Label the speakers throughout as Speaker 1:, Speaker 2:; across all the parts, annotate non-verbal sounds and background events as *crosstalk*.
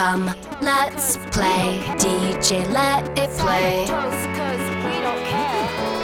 Speaker 1: Come, let's play. DJ, let it play.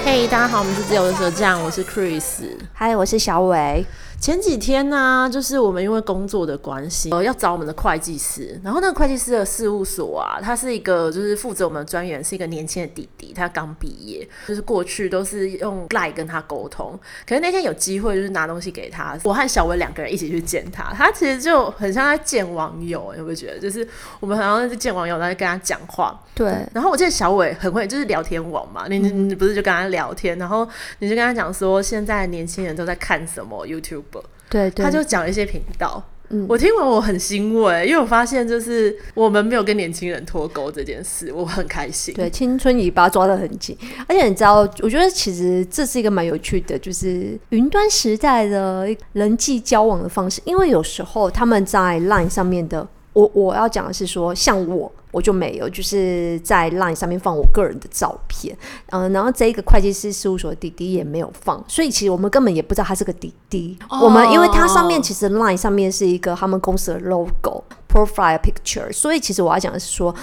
Speaker 2: 嘿，大家好，我们是自由的舌匠，我是 Chris，
Speaker 3: 嗨，我是小伟。
Speaker 2: 前几天呢、啊，就是我们因为工作的关系，呃，要找我们的会计师。然后那个会计师的事务所啊，他是一个就是负责我们的专员，是一个年轻的弟弟，他刚毕业，就是过去都是用 Line 跟他沟通。可是那天有机会，就是拿东西给他，我和小伟两个人一起去见他。他其实就很像在见网友，有没有觉得？就是我们好像是见网友，然后跟他讲话。
Speaker 3: 对。
Speaker 2: 然后我记得小伟很会，就是聊天网嘛，你你不是就跟他聊天，然后你就跟他讲说，现在年轻人都在看什么 YouTube。
Speaker 3: 对，对，
Speaker 2: 他就讲一些频道，嗯，我听完我很欣慰，因为我发现就是我们没有跟年轻人脱钩这件事，我很开心。
Speaker 3: 对，青春尾巴抓得很紧，而且你知道，我觉得其实这是一个蛮有趣的，就是云端时代的人际交往的方式，因为有时候他们在 Line 上面的。我我要讲的是说，像我我就没有，就是在 Line 上面放我个人的照片，嗯、呃，然后这一个会计师事务所的弟弟也没有放，所以其实我们根本也不知道他是个弟弟。Oh. 我们因为它上面其实 Line 上面是一个他们公司的 logo profile picture，所以其实我要讲的是说。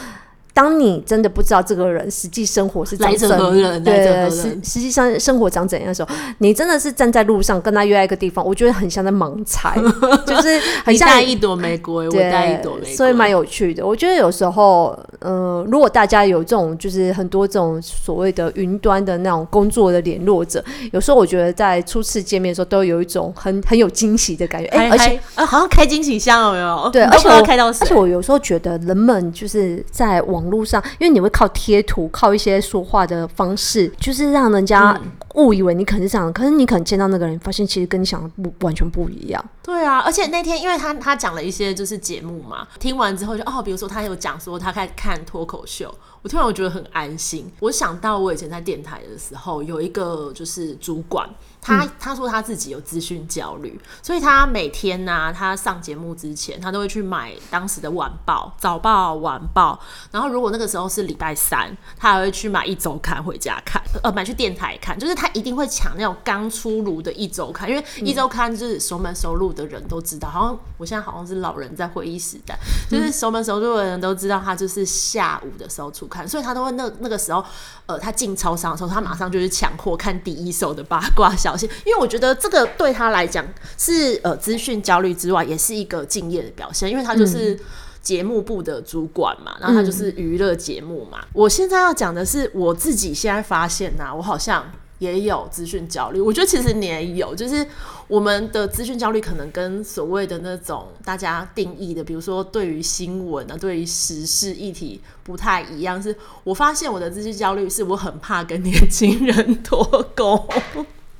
Speaker 3: 当你真的不知道这个人实际生活是长怎样，对，实实际上生活长怎样的时候，你真的是站在路上跟他约在一个地方，我觉得很像在盲猜，*laughs* 就是很像
Speaker 2: 带一朵玫瑰，我带一朵玫瑰，
Speaker 3: 所以蛮有趣的。我觉得有时候，呃，如果大家有这种，就是很多这种所谓的云端的那种工作的联络者，有时候我觉得在初次见面的时候，都有一种很 *laughs* 很有惊喜的感觉。哎，而且
Speaker 2: 啊，好像开惊喜箱有没有？
Speaker 3: 对，而且我开到，而且我有时候觉得人们就是在网。网络上，因为你会靠贴图，靠一些说话的方式，就是让人家误以为你可能是这样，可是你可能见到那个人，发现其实跟你想的不完全不一样。
Speaker 2: 对啊，而且那天因为他他讲了一些就是节目嘛，听完之后就哦，比如说他有讲说他开始看脱口秀，我突然我觉得很安心。我想到我以前在电台的时候，有一个就是主管。他他说他自己有资讯焦虑，所以他每天呢、啊，他上节目之前，他都会去买当时的晚报、早报、晚报。然后如果那个时候是礼拜三，他还会去买一周刊回家看，呃，买去电台看。就是他一定会抢那种刚出炉的一周刊，因为一周刊就是熟门熟路的人都知道。好像我现在好像是老人在回忆时代，就是熟门熟路的人都知道他就是下午的时候出刊，所以他都会那那个时候，呃，他进超商的时候，他马上就去抢货看第一手的八卦小。因为我觉得这个对他来讲是呃资讯焦虑之外，也是一个敬业的表现，因为他就是节目部的主管嘛，然后他就是娱乐节目嘛。我现在要讲的是我自己现在发现呐，我好像也有资讯焦虑。我觉得其实你也有，就是我们的资讯焦虑可能跟所谓的那种大家定义的，比如说对于新闻啊，对于时事议题不太一样。是我发现我的资讯焦虑是我很怕跟年轻人脱钩。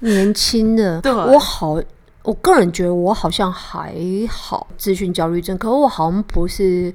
Speaker 3: 年轻的，对我好，我个人觉得我好像还好，资讯焦虑症，可是我好像不是，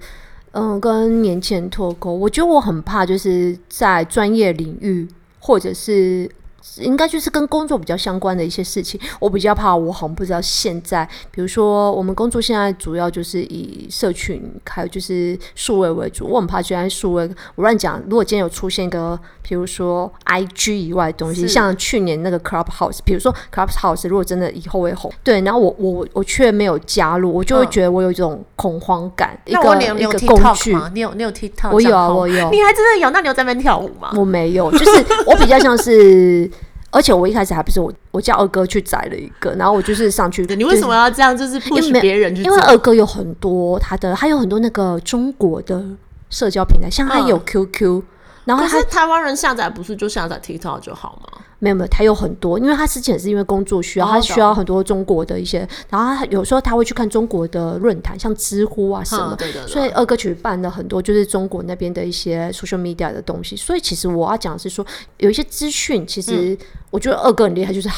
Speaker 3: 嗯、呃，跟年轻人脱钩。我觉得我很怕，就是在专业领域，或者是。应该就是跟工作比较相关的一些事情，我比较怕。我好像不知道现在，比如说我们工作现在主要就是以社群还有就是数位为主，我很怕居然数位。我乱讲，如果今天有出现一个，比如说 IG 以外的东西，像去年那个 Clubhouse，比如说 Clubhouse 如果真的以后会红，对，然后我我我却没有加入，我就会觉得我有一种恐慌感。嗯、一
Speaker 2: 个
Speaker 3: 一个工具
Speaker 2: 吗？你有你有 TikTok？
Speaker 3: 我有啊，我有。*laughs*
Speaker 2: 你还真的有？那你有在那边跳舞吗？
Speaker 3: 我没有，就是我比较像是。而且我一开始还不是我，我叫二哥去载了一个，然后我就是上去。
Speaker 2: 你为什么要这样？就是不许别人去。
Speaker 3: 因为二哥有很多他的，他有很多那个中国的社交平台，像他有 QQ，、嗯、然后他
Speaker 2: 台湾人下载不是就下载 TikTok 就好吗？
Speaker 3: 没有没有，他有很多，因为他之前是因为工作需要，他需要很多中国的一些，然后他有时候他会去看中国的论坛，像知乎啊什么，对对。所以二哥举办了很多就是中国那边的一些 social media 的东西，所以其实我要讲的是说，有一些资讯，其实我觉得二哥很厉害，就是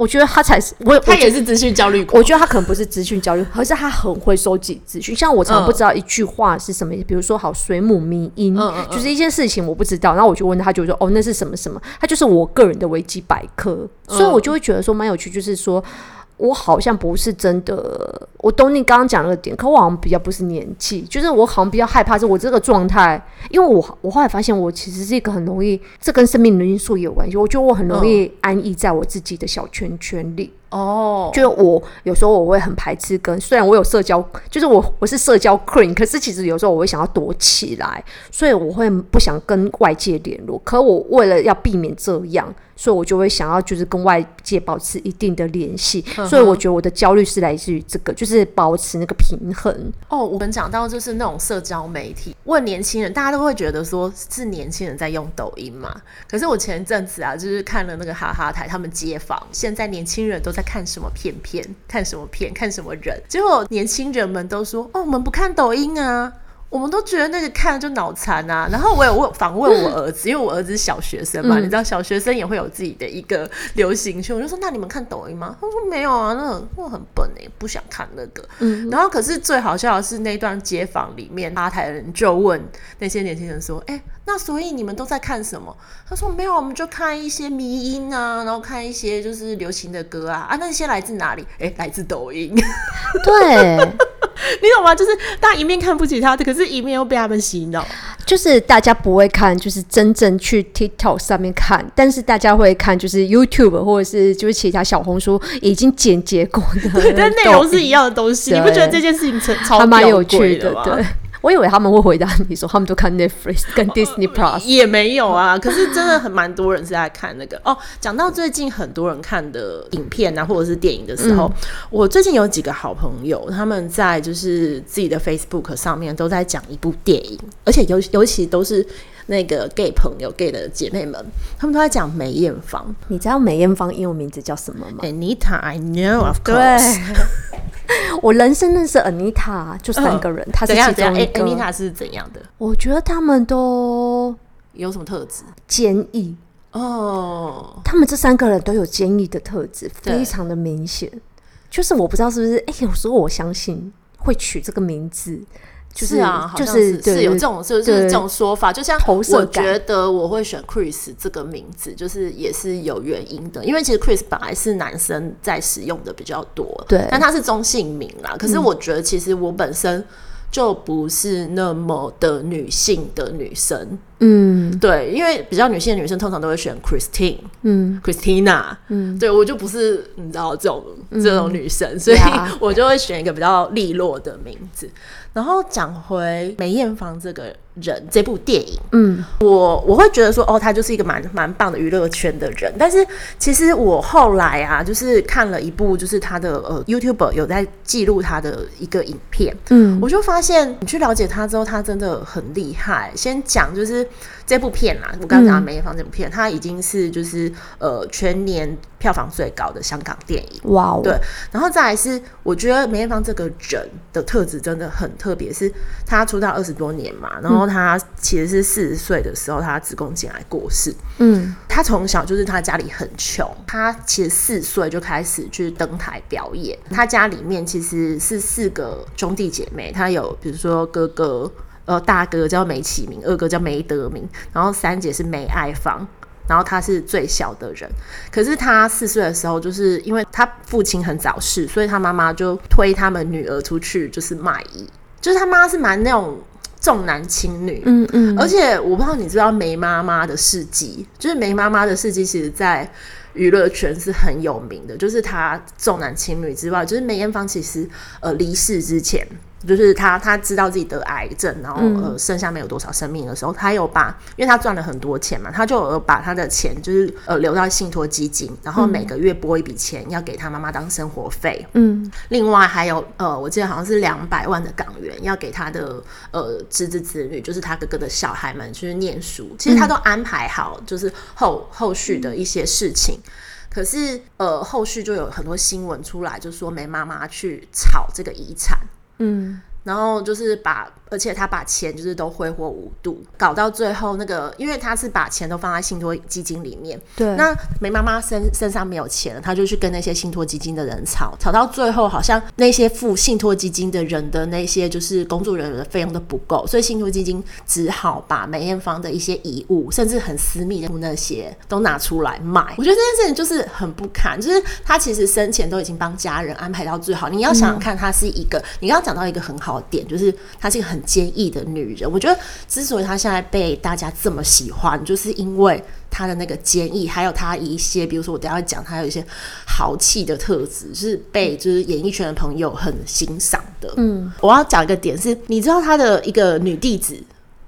Speaker 3: 我觉得他才是我，
Speaker 2: 他也是资讯焦虑。
Speaker 3: 我觉得他可能不是资讯焦虑，而是他很会收集资讯。像我常常不知道一句话是什么，比如说好水母迷因，就是一件事情我不知道，然后我就问他，就说哦那是什么什么，他就是我个人的维基百科。所以，我就会觉得说蛮有趣，就是说我好像不是真的，我懂你刚刚讲那个点，可我好像比较不是年纪，就是我好像比较害怕，是我这个状态，因为我我后来发现，我其实是一个很容易，这跟生命的因素也有关系。我觉得我很容易安逸在我自己的小圈圈里。
Speaker 2: 哦，
Speaker 3: 就我有时候我会很排斥跟，虽然我有社交，就是我我是社交 queen，可是其实有时候我会想要躲起来，所以我会不想跟外界联络。可我为了要避免这样。所以，我就会想要就是跟外界保持一定的联系。所以，我觉得我的焦虑是来自于这个，就是保持那个平衡。
Speaker 2: 哦，我们讲到就是那种社交媒体，问年轻人，大家都会觉得说是年轻人在用抖音嘛。可是我前一阵子啊，就是看了那个哈哈台，他们街访，现在年轻人都在看什么片片，看什么片，看什么人。结果年轻人们都说：“哦，我们不看抖音啊。”我们都觉得那个看了就脑残啊，然后我有问访问我儿子，因为我儿子是小学生嘛，嗯、你知道小学生也会有自己的一个流行圈，我就说，那你们看抖音吗？他说没有啊，那个那很笨哎，不想看那个。嗯，然后可是最好笑的是那段街访里面，吧台的人就问那些年轻人说，哎、欸，那所以你们都在看什么？他说没有，我们就看一些迷音啊，然后看一些就是流行的歌啊，啊那些来自哪里？哎、欸，来自抖音。*laughs*
Speaker 3: 对。*laughs*
Speaker 2: 你懂吗？就是大家一面看不起他，可是一面又被他们洗脑。
Speaker 3: 就是大家不会看，就是真正去 TikTok 上面看，但是大家会看，就是 YouTube 或者是就是其他小红书已经剪辑过的，
Speaker 2: 对，但内容是一样的东西。你不觉得这件事情超超
Speaker 3: 蛮有趣的？对。我以为他们会回答你说他们都看 Netflix 跟 Disney Plus，
Speaker 2: 也没有啊。*laughs* 可是真的很蛮多人是在看那个哦。讲到最近很多人看的影片啊，或者是电影的时候，嗯、我最近有几个好朋友，他们在就是自己的 Facebook 上面都在讲一部电影，而且尤尤其都是那个 gay 朋友、gay 的姐妹们，他们都在讲梅艳芳。
Speaker 3: 你知道梅艳芳英文名字叫什么吗
Speaker 2: ？Anita，I know of course。*laughs*
Speaker 3: 我人生认识 Anita 就三个人，她、呃、是其中一个。
Speaker 2: Anita 是怎样的？
Speaker 3: 我觉得他们都
Speaker 2: 有什么特质？
Speaker 3: 坚毅哦。他们这三个人都有坚毅的特质，非常的明显。就是我不知道是不是，哎、欸，有时候我相信会取这个名字。
Speaker 2: 就是啊，就是是有这种，就是这种说法。就像我觉得我会选 Chris 这个名字，就是也是有原因的。因为其实 Chris 本来是男生在使用的比较多，对，但他是中性名啦。可是我觉得其实我本身就不是那么的女性的女生。嗯，对，因为比较女性的女生通常都会选 Christine，嗯，Christina，嗯，对我就不是你知道这种、嗯、这种女生，所以 *laughs* 我就会选一个比较利落的名字。然后讲回梅艳芳这个人，这部电影，嗯，我我会觉得说，哦，她就是一个蛮蛮棒的娱乐圈的人。但是其实我后来啊，就是看了一部，就是她的呃 YouTuber 有在记录她的一个影片，嗯，我就发现你去了解她之后，她真的很厉害。先讲就是。这部片啦，我刚刚讲梅艳芳这部片，嗯、它已经是就是呃全年票房最高的香港电影。哇 Wow，对，然后再来是，我觉得梅艳芳这个人的特质真的很特别，是她出道二十多年嘛，然后她其实是四十岁的时候，她子宫颈癌过世。嗯，她从小就是她家里很穷，她其实四岁就开始去登台表演。她家里面其实是四个兄弟姐妹，她有比如说哥哥。呃，大哥叫梅启明，二哥叫梅德明，然后三姐是梅爱芳，然后他是最小的人。可是他四岁的时候，就是因为他父亲很早逝，所以他妈妈就推他们女儿出去，就是卖艺。就是他妈是蛮那种重男轻女，嗯嗯。而且我不知道你知道梅妈妈的事迹，就是梅妈妈的事迹，其实在娱乐圈是很有名的。就是她重男轻女之外，就是梅艳芳其实呃离世之前。就是他，他知道自己得癌症，然后呃，剩下没有多少生命的时候，他有把，因为他赚了很多钱嘛，他就有把他的钱就是呃留到信托基金，然后每个月拨一笔钱要给他妈妈当生活费。嗯，另外还有呃，我记得好像是两百万的港元要给他的呃侄子侄女，就是他哥哥的小孩们去念书。其实他都安排好，就是后后续的一些事情。可是呃，后续就有很多新闻出来，就说梅妈妈去炒这个遗产。嗯，然后就是把。而且他把钱就是都挥霍无度，搞到最后那个，因为他是把钱都放在信托基金里面。对。那梅妈妈身身上没有钱了，他就去跟那些信托基金的人吵，吵到最后好像那些付信托基金的人的那些就是工作人员的费用都不够，所以信托基金只好把梅艳芳的一些遗物，甚至很私密的那些都拿出来卖。我觉得这件事情就是很不堪，就是他其实生前都已经帮家人安排到最好。你要想想看，他是一个，嗯、你刚刚讲到一个很好。考点，就是她是一个很坚毅的女人。我觉得之所以她现在被大家这么喜欢，就是因为她的那个坚毅，还有她一些，比如说我等下讲，她有一些豪气的特质，是被就是演艺圈的朋友很欣赏的。嗯，我要讲一个点是，你知道她的一个女弟子，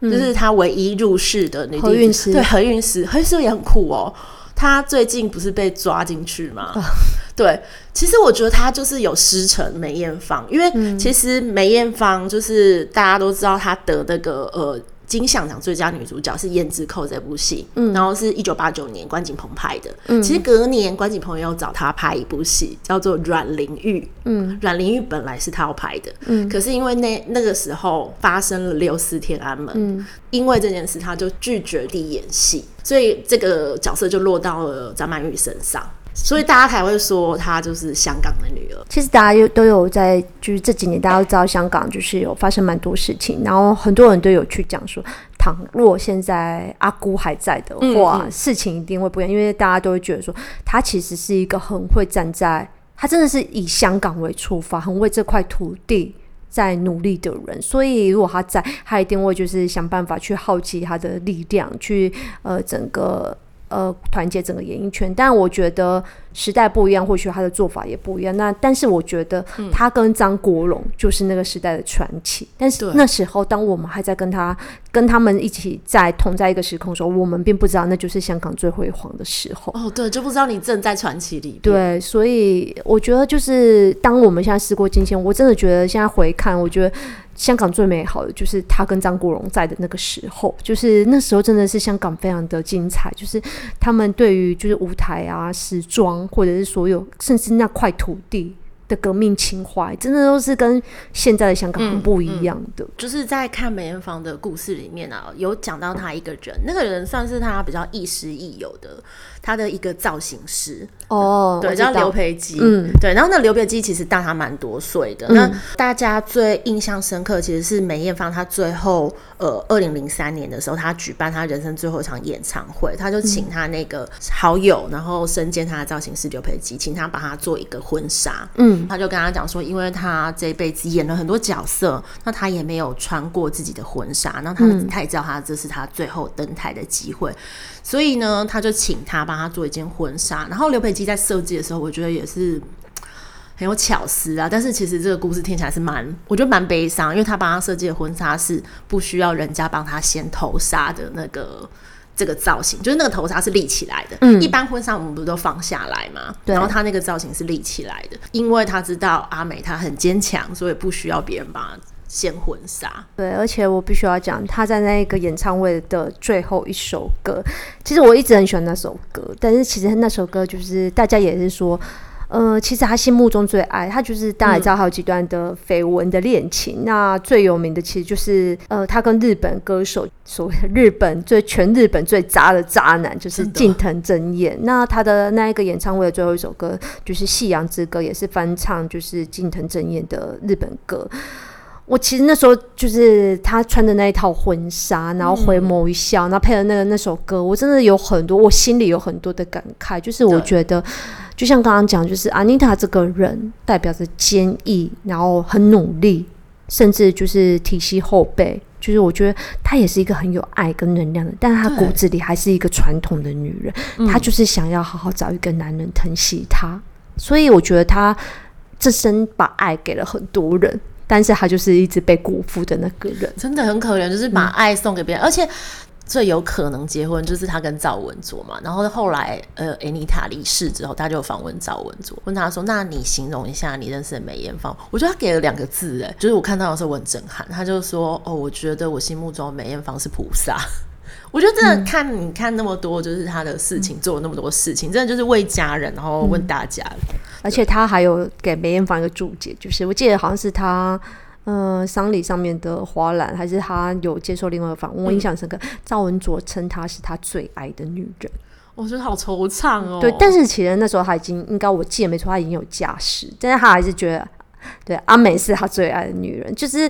Speaker 2: 就是她唯一入室的女弟子，对，何韵诗，何韵诗也很酷哦。她最近不是被抓进去吗？*laughs* 啊、对，其实我觉得她就是有师承梅艳芳，因为其实梅艳芳就是大家都知道她得那个呃。金像奖最佳女主角是《胭脂扣》这部戏，嗯，然后是一九八九年关锦鹏拍的。嗯，其实隔年关锦鹏又找她拍一部戏，叫做《阮玲玉》。嗯，阮玲玉本来是他要拍的，嗯，可是因为那那个时候发生了六四天安门，嗯，因为这件事他就拒绝地演戏，所以这个角色就落到了张曼玉身上。所以大家才会说她就是香港的女儿。
Speaker 3: 其实大家有都有在，就是这几年大家都知道香港就是有发生蛮多事情，然后很多人都有去讲说，倘若现在阿姑还在的话，嗯嗯，事情一定会不一样，因为大家都会觉得说，她其实是一个很会站在，她真的是以香港为出发，很为这块土地在努力的人。所以如果她在，她一定会就是想办法去耗尽她的力量，去呃整个。呃，团结整个演艺圈，但我觉得时代不一样，或许他的做法也不一样。那但是我觉得他跟张国荣就是那个时代的传奇。嗯、但是那时候，当我们还在跟他跟他们一起在同在一个时空的时候，我们并不知道那就是香港最辉煌的时候。
Speaker 2: 哦，对，就不知道你正在传奇里。
Speaker 3: 对，所以我觉得就是当我们现在时过境迁，我真的觉得现在回看，我觉得。香港最美好的就是他跟张国荣在的那个时候，就是那时候真的是香港非常的精彩，就是他们对于就是舞台啊、时装，或者是所有甚至那块土地的革命情怀，真的都是跟现在的香港很不一样的。嗯嗯、
Speaker 2: 就是在看梅艳芳的故事里面啊，有讲到她一个人，那个人算是她比较亦师亦友的。他的一个造型师哦，对，叫刘培基，嗯，对，然后那刘培基其实大他蛮多岁的。嗯、那大家最印象深刻其实是梅艳芳，她最后呃，二零零三年的时候，她举办她人生最后一场演唱会，她就请她那个好友，然后身兼她的造型师刘培基，请他帮她做一个婚纱。嗯，他就跟他讲说，因为他这辈子演了很多角色，那他也没有穿过自己的婚纱，那他他也知道他这是他最后登台的机会。所以呢，他就请他帮他做一件婚纱。然后刘培基在设计的时候，我觉得也是很有巧思啊。但是其实这个故事听起来是蛮，我觉得蛮悲伤，因为他帮他设计的婚纱是不需要人家帮他先头纱的那个这个造型，就是那个头纱是立起来的。嗯，一般婚纱我们不是都放下来吗？对。然后他那个造型是立起来的，因为他知道阿美她很坚强，所以不需要别人帮她。献婚纱，
Speaker 3: 对，而且我必须要讲，他在那个演唱会的最后一首歌，其实我一直很喜欢那首歌，但是其实那首歌就是大家也是说，呃，其实他心目中最爱他就是大家也知道还有几段的绯闻的恋情，嗯、那最有名的其实就是呃，他跟日本歌手，所谓的日本最全日本最渣的渣男，就是近藤真彦。那他的那一个演唱会的最后一首歌就是《夕阳之歌》，也是翻唱就是近藤真彦的日本歌。我其实那时候就是他穿的那一套婚纱，然后回眸一笑，然后配了那个那首歌，我真的有很多，我心里有很多的感慨。就是我觉得，就像刚刚讲，就是 Anita 这个人代表着坚毅，然后很努力，甚至就是提携后辈。就是我觉得她也是一个很有爱跟能量的，但是她骨子里还是一个传统的女人，她就是想要好好找一个男人疼惜她。所以我觉得她这生把爱给了很多人。但是他就是一直被辜负的那个人，
Speaker 2: 真的很可怜，就是把爱送给别人，而且最有可能结婚就是他跟赵文卓嘛。然后后来呃安妮塔离世之后，他就访问赵文卓，问他说：“那你形容一下你认识的梅艳芳？”我觉得他给了两个字，哎，就是我看到的时候我很震撼。他就说：“哦，我觉得我心目中梅艳芳是菩萨。” *laughs* 我觉得真的看你看那么多，就是他的事情做了那么多事情，真的就是为家人，然后问大家。
Speaker 3: 而且他还有给梅艳芳一个注解，就是我记得好像是他呃丧礼上面的花篮，还是他有接受另外一个访问，我印象深刻。赵文卓称她是他最爱的女人，
Speaker 2: 我觉得好惆怅哦。
Speaker 3: 对，但是其实那时候他已经应该我记得没错，他已经有家室，但是他还是觉得对阿美是他最爱的女人，就是。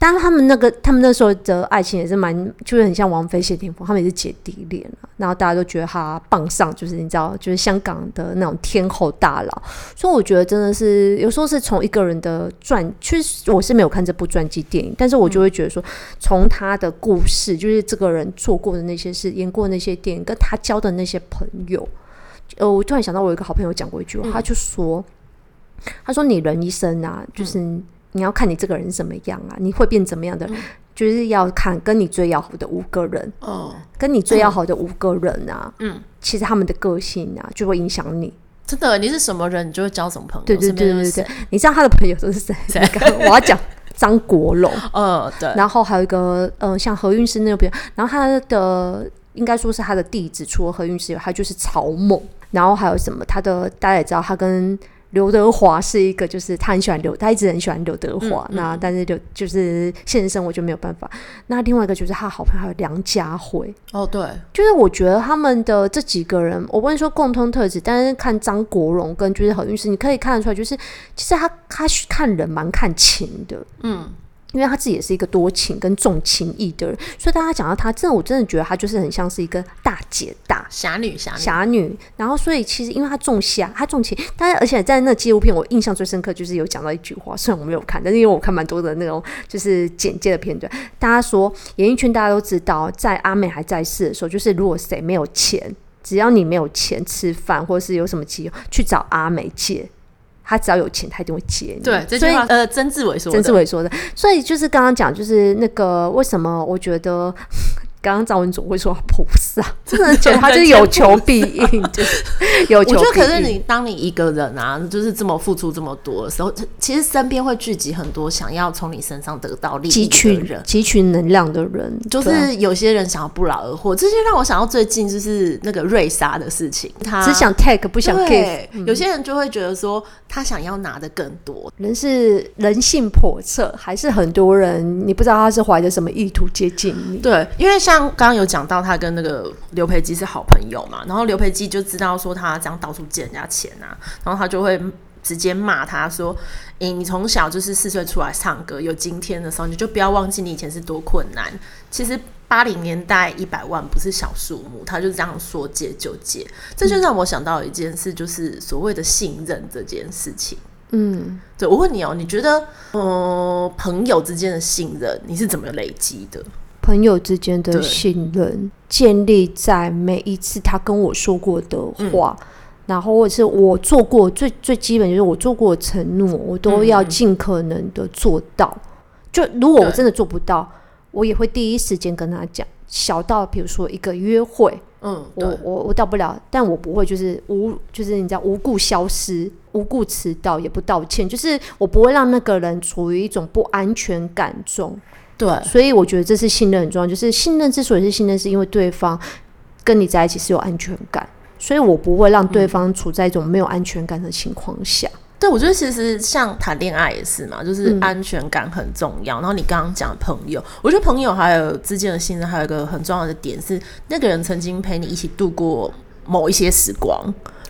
Speaker 3: 当然他们那个他们那时候的爱情也是蛮，就是很像王菲谢霆锋，他们也是姐弟恋，然后大家都觉得他傍上，就是你知道，就是香港的那种天后大佬。所以我觉得真的是有时候是从一个人的传，确实我是没有看这部传记电影，但是我就会觉得说，从他的故事，就是这个人做过的那些事，演过的那些电影，跟他交的那些朋友，呃，我突然想到，我有一个好朋友讲过一句话，他就说，他说你人一生啊，就是。你要看你这个人怎么样啊？你会变怎么样的？嗯、就是要看跟你最要好的五个人哦，跟你最要好的五个人啊，嗯，其实他们的个性啊就会影响你。
Speaker 2: 真的，你是什么人，你就会交什么朋友。
Speaker 3: 对对对对对，你知道他的朋友都是谁？*laughs* 谁我要讲张国荣，
Speaker 2: 呃，*laughs* 对，
Speaker 3: 然后还有一个，嗯、呃，像何韵诗那个朋友，然后他的应该说是他的弟子，除了何韵诗以外，还有就是曹猛，然后还有什么？他的大家也知道，他跟。刘德华是一个，就是他很喜欢刘，他一直很喜欢刘德华。那但是刘就是现实生活就没有办法。那另外一个就是他好朋友梁家辉。
Speaker 2: 哦，对，
Speaker 3: 就是我觉得他们的这几个人，我不能说共通特质，但是看张国荣跟就是何韵诗，你可以看得出来，就是其实他他看人蛮看情的。嗯。因为他自己也是一个多情跟重情义的人，所以大家讲到他，真的我真的觉得他就是很像是一个大姐大
Speaker 2: 侠女侠
Speaker 3: 侠女。然后，所以其实因为他重侠，他重情，但是而且在那纪录片，我印象最深刻就是有讲到一句话，虽然我没有看，但是因为我看蛮多的那种就是简介的片段，大家说演艺圈大家都知道，在阿美还在世的时候，就是如果谁没有钱，只要你没有钱吃饭，或者是有什么急用，去找阿美借。他只要有钱，他一定会接你。
Speaker 2: 对，所以呃，曾志伟说的，
Speaker 3: 曾志伟说的。所以就是刚刚讲，就是那个为什么我觉得。刚刚赵文总会说菩萨，真的觉得他就是有求必应，*laughs* 就是有求必应。
Speaker 2: 我觉得可是你当你一个人啊，就是这么付出这么多的时候，其实身边会聚集很多想要从你身上得到利益的人，
Speaker 3: 汲取能量的人。
Speaker 2: 就是有些人想要不劳而获，这些让我想到最近就是那个瑞莎的事情，他
Speaker 3: 只想 take 不想 give。
Speaker 2: 有些人就会觉得说他想要拿的更多。
Speaker 3: 人是人性叵测，还是很多人你不知道他是怀着什么意图接近你？
Speaker 2: 对，因为像。像刚刚有讲到，他跟那个刘培基是好朋友嘛，然后刘培基就知道说他这样到处借人家钱啊，然后他就会直接骂他说：“欸，你从小就是四岁出来唱歌，有今天的时候，你就不要忘记你以前是多困难。其实八零年代一百万不是小数目。”他就这样说借就借，这就让我想到一件事，就是所谓的信任这件事情。嗯，对，我问你哦，你觉得呃朋友之间的信任你是怎么累积的？
Speaker 3: 朋友之间的信任建立在每一次他跟我说过的话，嗯、然后或者是我做过最最基本就是我做过的承诺，我都要尽可能的做到。嗯、就如果我真的做不到，我也会第一时间跟他讲。小到比如说一个约会，嗯，我我我到不了，但我不会就是无就是你知道无故消失、无故迟到也不道歉，就是我不会让那个人处于一种不安全感中。对，所以我觉得这是信任很重要。就是信任之所以是信任，是因为对方跟你在一起是有安全感，所以我不会让对方处在一种没有安全感的情况下。嗯、
Speaker 2: 对，我觉得其实像谈恋爱也是嘛，就是安全感很重要。嗯、然后你刚刚讲朋友，我觉得朋友还有之间的信任，还有一个很重要的点是，那个人曾经陪你一起度过某一些时光，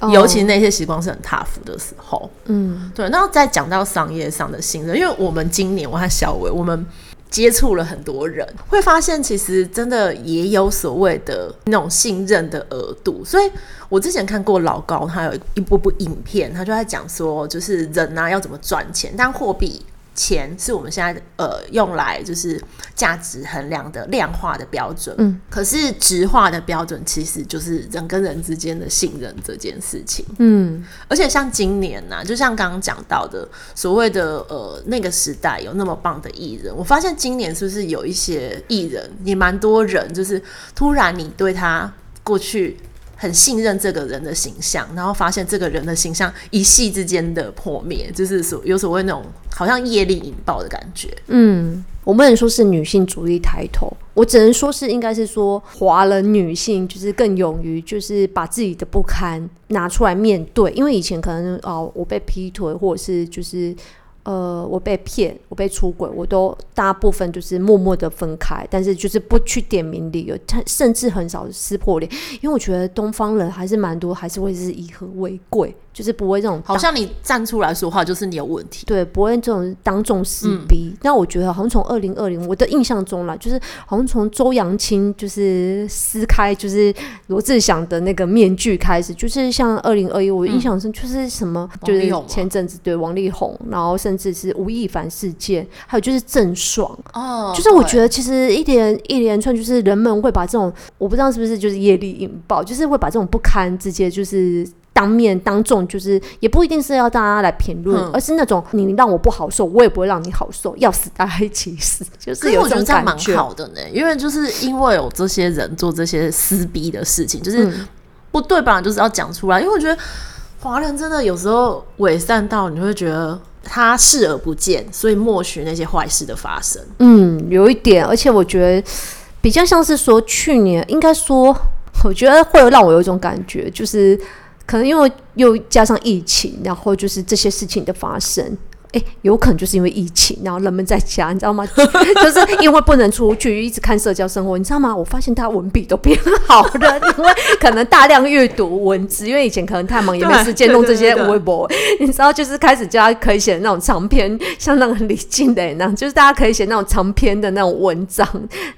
Speaker 2: 哦、尤其那些时光是很 tough 的时候。嗯，对。然后再讲到商业上的信任，因为我们今年我和小伟，我们。接触了很多人，会发现其实真的也有所谓的那种信任的额度。所以我之前看过老高，他有一部部影片，他就在讲说，就是人啊要怎么赚钱，但货币。钱是我们现在呃用来就是价值衡量的量化的标准，嗯，可是质化的标准其实就是人跟人之间的信任这件事情，嗯，而且像今年呐、啊，就像刚刚讲到的所谓的呃那个时代有那么棒的艺人，我发现今年是不是有一些艺人也蛮多人，就是突然你对他过去。很信任这个人的形象，然后发现这个人的形象一夕之间的破灭，就是所有所谓那种好像业力引爆的感觉。嗯，
Speaker 3: 我不能说是女性主义抬头，我只能说是应该是说华人女性就是更勇于就是把自己的不堪拿出来面对，因为以前可能哦我被劈腿，或者是就是呃，我被骗，我被出轨，我都大部分就是默默的分开，但是就是不去点名理由，他甚至很少撕破脸，因为我觉得东方人还是蛮多，还是会是以和为贵。就是不会这种，
Speaker 2: 好像你站出来说话就是你有问题，
Speaker 3: 对，不会这种当众撕逼。那、嗯、我觉得好像从二零二零我的印象中啦，就是好像从周扬青就是撕开就是罗志祥的那个面具开始，就是像二零二一，我印象中就是什么，嗯、就是前阵子对王力宏，然后甚至是吴亦凡事件，还有就是郑爽哦，就是我觉得其实一连一连串就是人们会把这种我不知道是不是就是业力引爆，就是会把这种不堪直接就是。当面当众就是也不一定是要大家来评论，嗯、而是那种你让我不好受，我也不会让你好受，要死大家一起死，就是有这种感觉。蛮好的呢，
Speaker 2: 因为就是因为有这些人做这些撕逼的事情，就是不对吧？就是要讲出来，因为我觉得华人真的有时候伪善到你会觉得他视而不见，所以默许那些坏事的发生。
Speaker 3: 嗯，有一点，而且我觉得比较像是说去年，应该说，我觉得会让我有一种感觉，就是。可能因为又加上疫情，然后就是这些事情的发生。哎、欸，有可能就是因为疫情，然后人们在家，你知道吗？*laughs* 就是因为不能出去，一直看社交生活，你知道吗？我发现他文笔都变好了，因为可能大量阅读文字，因为以前可能太忙也没时间弄这些微博，你知道，就是开始叫他可以写那种长篇，像那个李静的那样，就是大家可以写那种长篇的那种文章，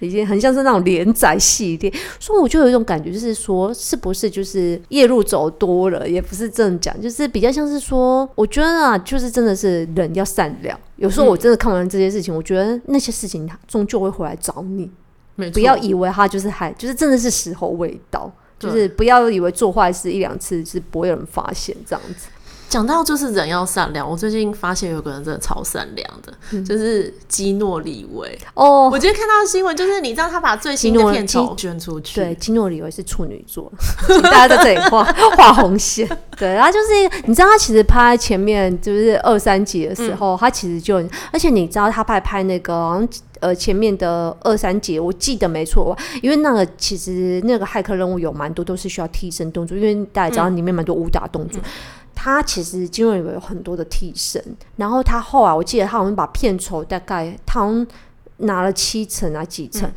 Speaker 3: 已经很像是那种连载系列。所以我就有一种感觉，就是说，是不是就是夜路走多了，也不是这样讲，就是比较像是说，我觉得啊，就是真的是。人要善良，有时候我真的看完这些事情，嗯、我觉得那些事情他终究会回来找你。不要以为他就是还就是真的是时候未到，就是不要以为做坏事一两次是不会有人发现这样子。
Speaker 2: 讲到就是人要善良，我最近发现有个人真的超善良的，嗯、就是基诺里维哦。我今天看到的新闻就是，你知道他把最新的片酬捐出去，
Speaker 3: 对，基诺里维是处女座，*laughs* 大家在这里画画红线。对，然后就是你知道他其实拍前面就是二三集的时候，嗯、他其实就而且你知道他拍拍那个呃前面的二三集，我记得没错，因为那个其实那个骇客任务有蛮多都是需要替身动作，因为大家知道里面蛮多武打动作。嗯嗯他其实金瑞有很多的替身，然后他后来我记得他好像把片酬大概他好像拿了七成啊几成，嗯、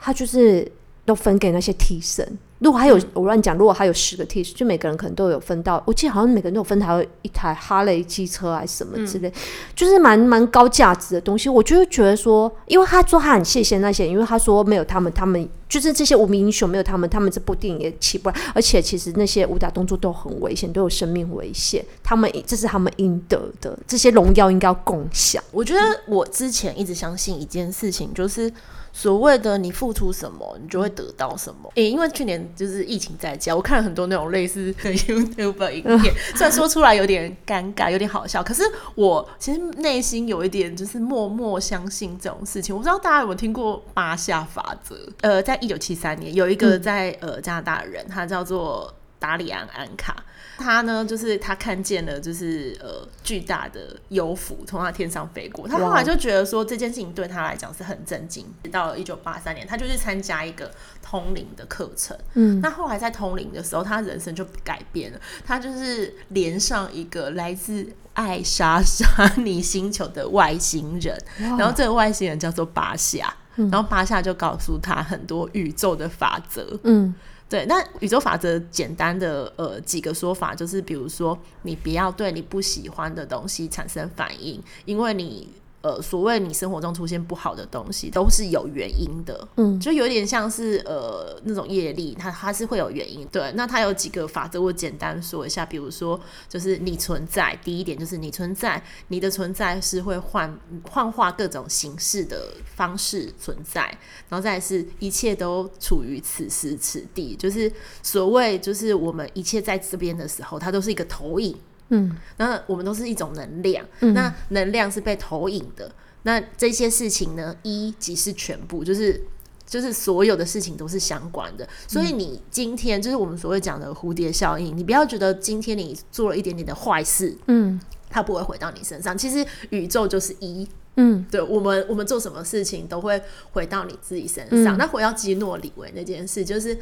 Speaker 3: 他就是都分给那些替身。如果还有、嗯、我乱讲，如果还有十个 T 恤，就每个人可能都有分到。我记得好像每个人都有分到一台哈雷机车还是什么之类，嗯、就是蛮蛮高价值的东西。我就觉得说，因为他说他很谢谢那些，因为他说没有他们，他们就是这些无名英雄没有他们，他们这部电影也起不来。而且其实那些武打动作都很危险，都有生命危险。他们这是他们应得的，这些荣耀应该要共享。
Speaker 2: 我觉得我之前一直相信一件事情，就是。所谓的你付出什么，你就会得到什么。诶、欸，因为去年就是疫情在家，我看了很多那种类似 *laughs* 的 YouTube 影片，*laughs* 虽然说出来有点尴尬，有点好笑，可是我其实内心有一点就是默默相信这种事情。我不知道大家有没有听过八下法则？呃，在一九七三年，有一个在呃加拿大人，他叫做达里安安卡。他呢，就是他看见了，就是呃巨大的幽浮从他天上飞过。他后来就觉得说这件事情对他来讲是很震惊。到了一九八三年，他就去参加一个通灵的课程。嗯，那后来在通灵的时候，他人生就改变了。他就是连上一个来自爱莎莎尼星球的外星人，然后这个外星人叫做巴夏，嗯、然后巴夏就告诉他很多宇宙的法则。嗯。对，那宇宙法则简单的呃几个说法就是，比如说你不要对你不喜欢的东西产生反应，因为你。呃，所谓你生活中出现不好的东西，都是有原因的，嗯，就有点像是呃那种业力，它它是会有原因。对，那它有几个法则，我简单说一下。比如说，就是你存在，第一点就是你存在，你的存在是会幻幻化各种形式的方式存在，然后再是一切都处于此时此地，就是所谓就是我们一切在这边的时候，它都是一个投影。嗯，那我们都是一种能量，嗯、那能量是被投影的。那这些事情呢，一即是全部，就是就是所有的事情都是相关的。所以你今天就是我们所谓讲的蝴蝶效应，你不要觉得今天你做了一点点的坏事，嗯，它不会回到你身上。其实宇宙就是一，嗯，对我们我们做什么事情都会回到你自己身上。嗯、那回到基诺里维那件事，就是。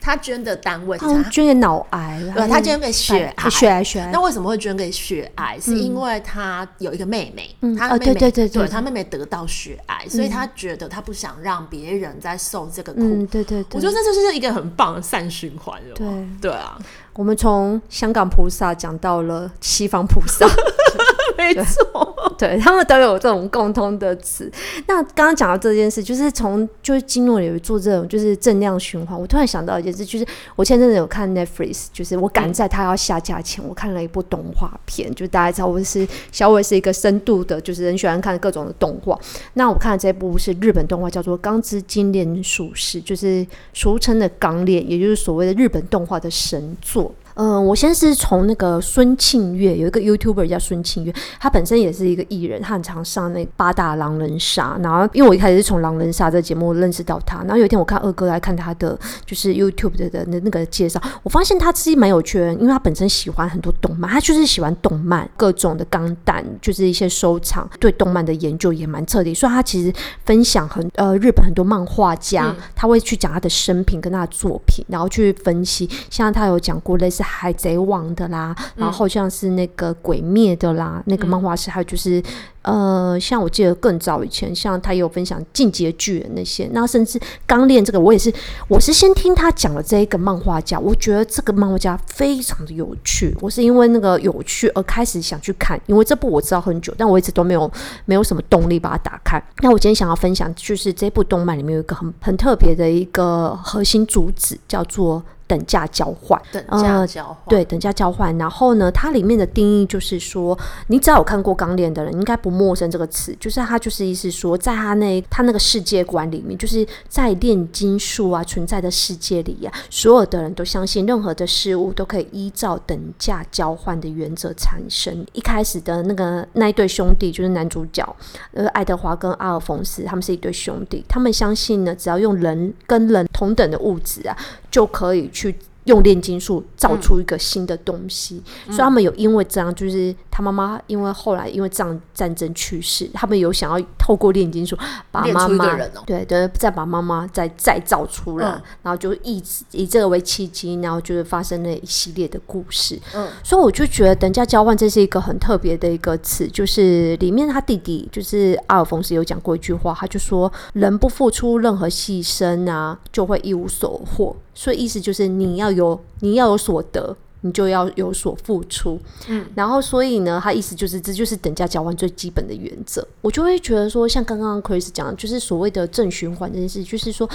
Speaker 2: 他捐的单位，
Speaker 3: 他捐给脑癌，
Speaker 2: 对，他捐给血癌，
Speaker 3: 血癌，血癌。
Speaker 2: 那为什么会捐给血癌？是因为他有一个妹妹，他妹妹，
Speaker 3: 对对对对，
Speaker 2: 他妹妹得到血癌，所以他觉得他不想让别人再受这个苦。
Speaker 3: 对对对，
Speaker 2: 我觉得这就是一个很棒的善循环，
Speaker 3: 对
Speaker 2: 对啊。
Speaker 3: 我们从香港菩萨讲到了西方菩萨，*laughs*
Speaker 2: 没错，*laughs*
Speaker 3: 对，他们都有这种共通的词。那刚刚讲到这件事，就是从就是经络里做这种就是正量循环。我突然想到一件事，就是我前阵子有看 Netflix，就是我赶在它要下架前，我看了一部动画片，就大家知道我是小伟是一个深度的，就是很喜欢看各种的动画。那我看的这部是日本动画，叫做《钢之精炼术士》，就是俗称的钢炼，也就是所谓的日本动画的神作。嗯、呃，我先是从那个孙庆月，有一个 YouTuber 叫孙庆月，他本身也是一个艺人，他很常上那八大狼人杀。然后，因为我一开始是从狼人杀这个节目认识到他，然后有一天我看二哥来看他的就是 YouTube 的的那个介绍，我发现他自己蛮有趣的，因为他本身喜欢很多动漫，他就是喜欢动漫各种的钢弹，就是一些收藏，对动漫的研究也蛮彻底。所以他其实分享很呃日本很多漫画家，嗯、他会去讲他的生平跟他的作品，然后去分析，像他有讲过类似。海贼王的啦，然后像是那个鬼灭的啦，嗯、那个漫画师，还有就是呃，像我记得更早以前，像他有分享进击的巨人那些，那甚至刚练这个，我也是，我是先听他讲了这一个漫画家，我觉得这个漫画家非常的有趣，我是因为那个有趣而开始想去看，因为这部我知道很久，但我一直都没有没有什么动力把它打开。那我今天想要分享，就是这部动漫里面有一个很很特别的一个核心主旨，叫做。等价交换，
Speaker 2: 等价交换，
Speaker 3: 对，等价交换。然后呢，它里面的定义就是说，你只要有看过《钢炼》的人，应该不陌生这个词。就是它就是意思说，在他那他那个世界观里面，就是在炼金术啊存在的世界里呀、啊，所有的人都相信任何的事物都可以依照等价交换的原则产生。一开始的那个那一对兄弟，就是男主角，呃，爱德华跟阿尔冯斯，他们是一对兄弟，他们相信呢，只要用人跟人同等的物质啊。就可以去用炼金术造出一个新的东西，嗯、所以他们有因为这样，就是他妈妈因为后来因为这样战争去世，他们有想要透过炼金术 *laughs* 把妈妈、哦、对对再把妈妈再再造出来，嗯、然后就以以这个为契机，然后就是发生了一系列的故事。嗯，所以我就觉得等价交换这是一个很特别的一个词，就是里面他弟弟就是阿尔冯斯有讲过一句话，他就说人不付出任何牺牲啊，就会一无所获。所以意思就是你要有你要有所得，你就要有所付出。嗯，然后所以呢，他意思就是这就是等价交换最基本的原则。我就会觉得说，像刚刚 Chris 讲的，就是所谓的正循环这件事，就是说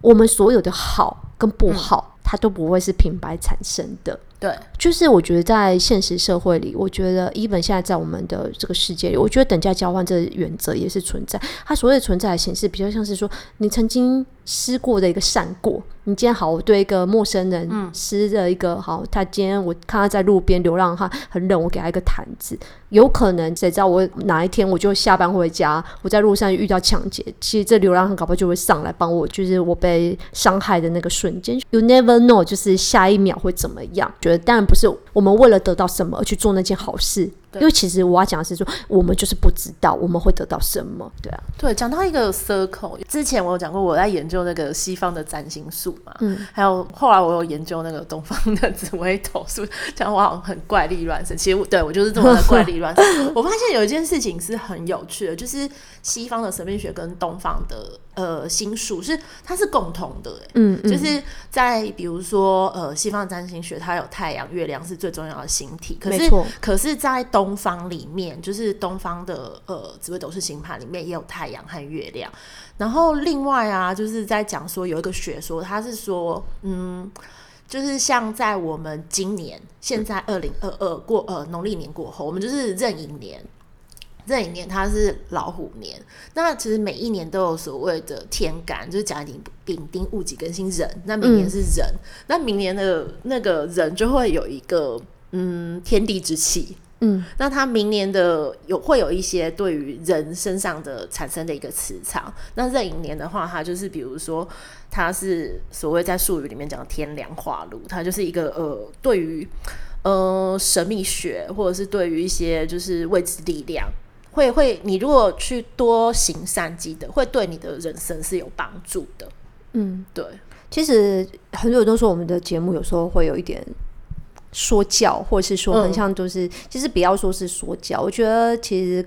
Speaker 3: 我们所有的好跟不好，嗯、它都不会是平白产生的。对，就是我觉得在现实社会里，我觉得 even 现在在我们的这个世界里，我觉得等价交换这个原则也是存在。它所谓的存在的形式，比较像是说你曾经施过的一个善过。你今天好，我对一个陌生人施了一个好，他今天我看他在路边流浪，他很冷，我给他一个毯子。有可能谁知道我哪一天我就下班回家，我在路上遇到抢劫，其实这流浪汉搞不好就会上来帮我，就是我被伤害的那个瞬间，you never know，就是下一秒会怎么样？觉得当然不是我们为了得到什么而去做那件好事。因为其实我要讲的是说，我们就是不知道我们会得到什么，对啊。
Speaker 2: 对，讲到一个 circle，之前我有讲过，我在研究那个西方的占星术嘛，嗯，还有后来我有研究那个东方的紫微斗数，讲我好像很怪力乱神。其实对我就是这么的怪力乱神。*laughs* 我发现有一件事情是很有趣的，就是西方的神秘学跟东方的呃星术是它是共同的，嗯，嗯，就是在比如说呃西方的占星学，它有太阳、月亮是最重要的星体，可是可是在东东方里面，就是东方的呃紫微斗数星盘里面也有太阳和月亮。然后另外啊，就是在讲说有一个学说，它是说，嗯，就是像在我们今年现在二零二二过呃农历年过后，我们就是壬寅年，壬寅年它是老虎年。那其实每一年都有所谓的天干，就是甲乙丙丁戊己庚辛壬。那明年是壬，嗯、那明年的那个人就会有一个嗯天地之气。嗯，那他明年的有会有一些对于人身上的产生的一个磁场。那壬寅年的话，它就是比如说，它是所谓在术语里面讲的天梁化禄，它就是一个呃，对于呃神秘学或者是对于一些就是未知力量，会会你如果去多行善积德，会对你的人生是有帮助的。嗯，对。
Speaker 3: 其实很多人都说我们的节目有时候会有一点说教，或者是说很像就是，嗯、其实不要说是说教，我觉得其实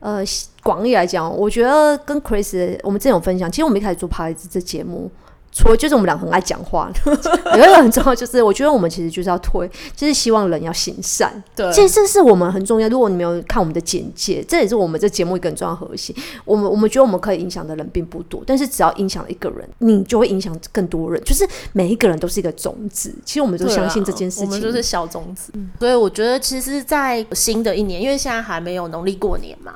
Speaker 3: 呃广义来讲，我觉得跟 Chris 我们之前有分享，其实我们一开始做 Podcast 这节目。除了就是我们俩很爱讲话，*laughs* 有一个很重要，就是我觉得我们其实就是要推，就是希望人要行善。
Speaker 2: 对，
Speaker 3: 其实这是我们很重要。如果你没有看我们的简介，这也是我们这节目一个很重要核心。我们我们觉得我们可以影响的人并不多，但是只要影响了一个人，你就会影响更多人。就是每一个人都是一个种子。其实我们都相信这件事情，
Speaker 2: 我们就是小种子。嗯，所以我觉得，其实，在新的一年，因为现在还没有农历过年嘛。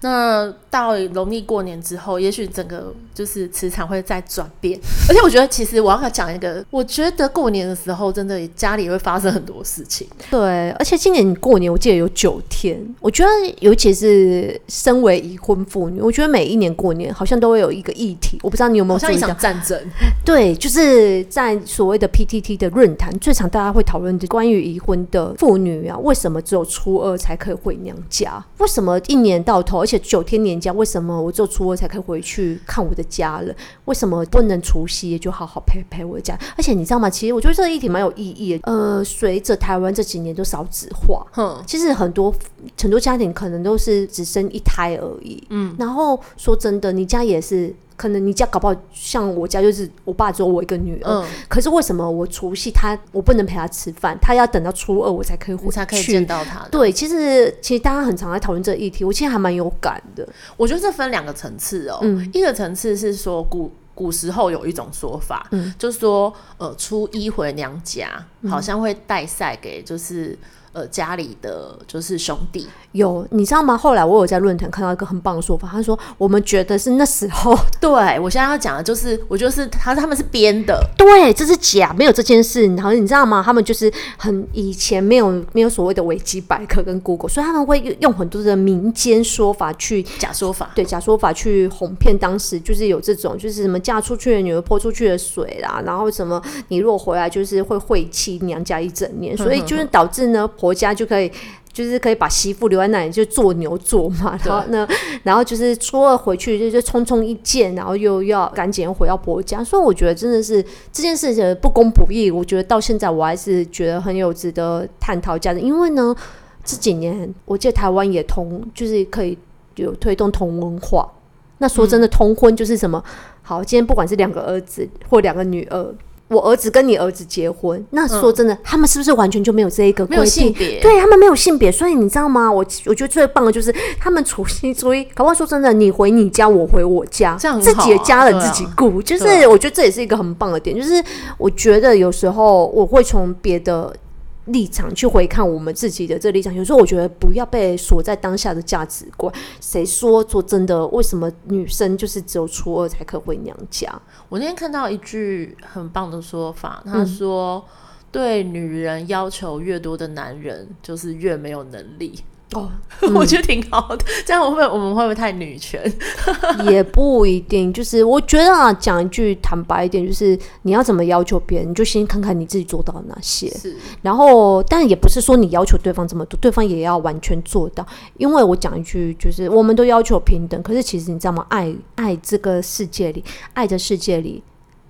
Speaker 2: 那到农历过年之后，也许整个就是磁场会再转变。而且我觉得，其实我要讲一个，我觉得过年的时候，真的家里会发生很多事情。
Speaker 3: 对，而且今年过年我记得有九天，我觉得尤其是身为已婚妇女，我觉得每一年过年好像都会有一个议题。我不知道你有没有注意到？
Speaker 2: 像一场战争。*laughs*
Speaker 3: 对，就是在所谓的 PTT 的论坛，最常大家会讨论的关于已婚的妇女啊，为什么只有初二才可以回娘家？为什么一年到头，而且九天年假，为什么我只有初二才可以回去看我的家人？为什么不能除夕也就好好陪陪我的家？而且你知道吗？其实我觉得这个议题蛮有意义的。呃，随着台湾这几年都少子化，嗯，其实很多很多家庭可能都是只生一胎而已，嗯。然后说真的，你家也是。可能你家搞不好像我家，就是我爸只有我一个女儿。嗯，可是为什么我除夕他我不能陪他吃饭？他要等到初二我才可以回去，
Speaker 2: 才可以见到他。
Speaker 3: 对，其实其实大家很常在讨论这个议题，我其实还蛮有感的。
Speaker 2: 我觉得这分两个层次哦、喔，嗯，一个层次是说古古时候有一种说法，嗯，就是说呃初一回娘家，好像会带赛给就是。呃，家里的就是兄弟
Speaker 3: 有，你知道吗？后来我有在论坛看到一个很棒的说法，他说我们觉得是那时候，*laughs* *laughs*
Speaker 2: 对我现在要讲的就是，我就是他他们是编的，
Speaker 3: 对，这是假，没有这件事。然后你知道吗？他们就是很以前没有没有所谓的维基百科跟 Google，所以他们会用很多的民间说法去
Speaker 2: 假说法，
Speaker 3: 对假说法去哄骗当时，就是有这种就是什么嫁出去的女儿泼出去的水啦，然后什么你如果回来就是会晦气娘家一整年，所以就是导致呢。婆家就可以，就是可以把媳妇留在那里就做牛做马，然后呢，然后就是初二回去就就匆匆一见，然后又要赶紧回到婆家。所以我觉得真的是这件事情不公不义，我觉得到现在我还是觉得很有值得探讨价值。因为呢，这几年我记得台湾也同，就是可以有推动同文化。那说真的，同婚就是什么？好，今天不管是两个儿子或两个女儿。我儿子跟你儿子结婚，那说真的，嗯、他们是不是完全就没有这一个规定？没有性别，对他们没有性别，所以你知道吗？我我觉得最棒的就是他们除夕初一，搞不好说真的，你回你家，我回我家，这样、啊、自己的家人自己顾，啊、就是我觉得这也是一个很棒的点。就是我觉得有时候我会从别的。立场去回看我们自己的这立场，有时候我觉得不要被锁在当下的价值观。谁说说真的？为什么女生就是只有初二才可回娘家？
Speaker 2: 我那天看到一句很棒的说法，他说：“、对女人要求越多的男人，就是越没有能力。”哦，嗯、我觉得挺好的。这样我会，我们会不会太女权？*laughs*
Speaker 3: 也不一定。就是我觉得啊，讲一句坦白一点，就是你要怎么要求别人，你就先看看你自己做到哪些。是。然后，但也不是说你要求对方这么多，对方也要完全做到。因为我讲一句，就是我们都要求平等，可是其实你知道吗？爱爱这个世界里，爱的世界里，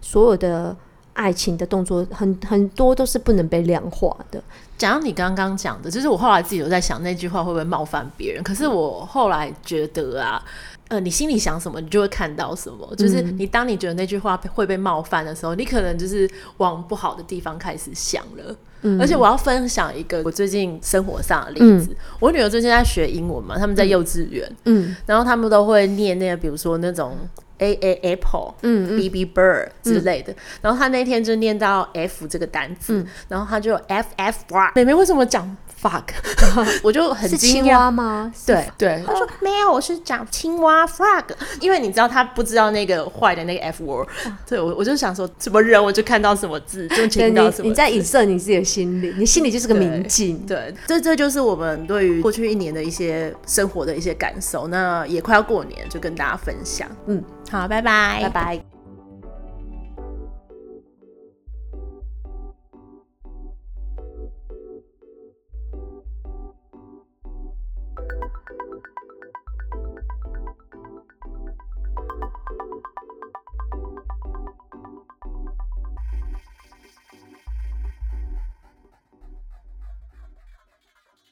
Speaker 3: 所有的。爱情的动作很很多都是不能被量化的。
Speaker 2: 讲到你刚刚讲的，就是我后来自己有在想那句话会不会冒犯别人？可是我后来觉得啊，呃，你心里想什么，你就会看到什么。就是你当你觉得那句话会被冒犯的时候，你可能就是往不好的地方开始想了。嗯，而且我要分享一个我最近生活上的例子。嗯，我女儿最近在学英文嘛，他们在幼稚园，嗯，然后他们都会念那个，比如说那种。A A Apple，嗯，B B Bird 之类的，嗯、然后他那天就念到 F 这个单词，嗯、然后他就 F F fuck，妹妹为什么讲 fuck？*laughs* 我就很惊讶。吗？对对，他说没有，我是讲青蛙 frog，因为你知道他不知道那个坏的那个 F word，对我我就想说什么人我就看到什么字就听到什么
Speaker 3: 你，在影射你自己的心理，你心里就是个明镜。
Speaker 2: 对，这这就是我们对于过去一年的一些生活的一些感受，那也快要过年，就跟大家分享，嗯。好，拜拜，
Speaker 3: 拜拜。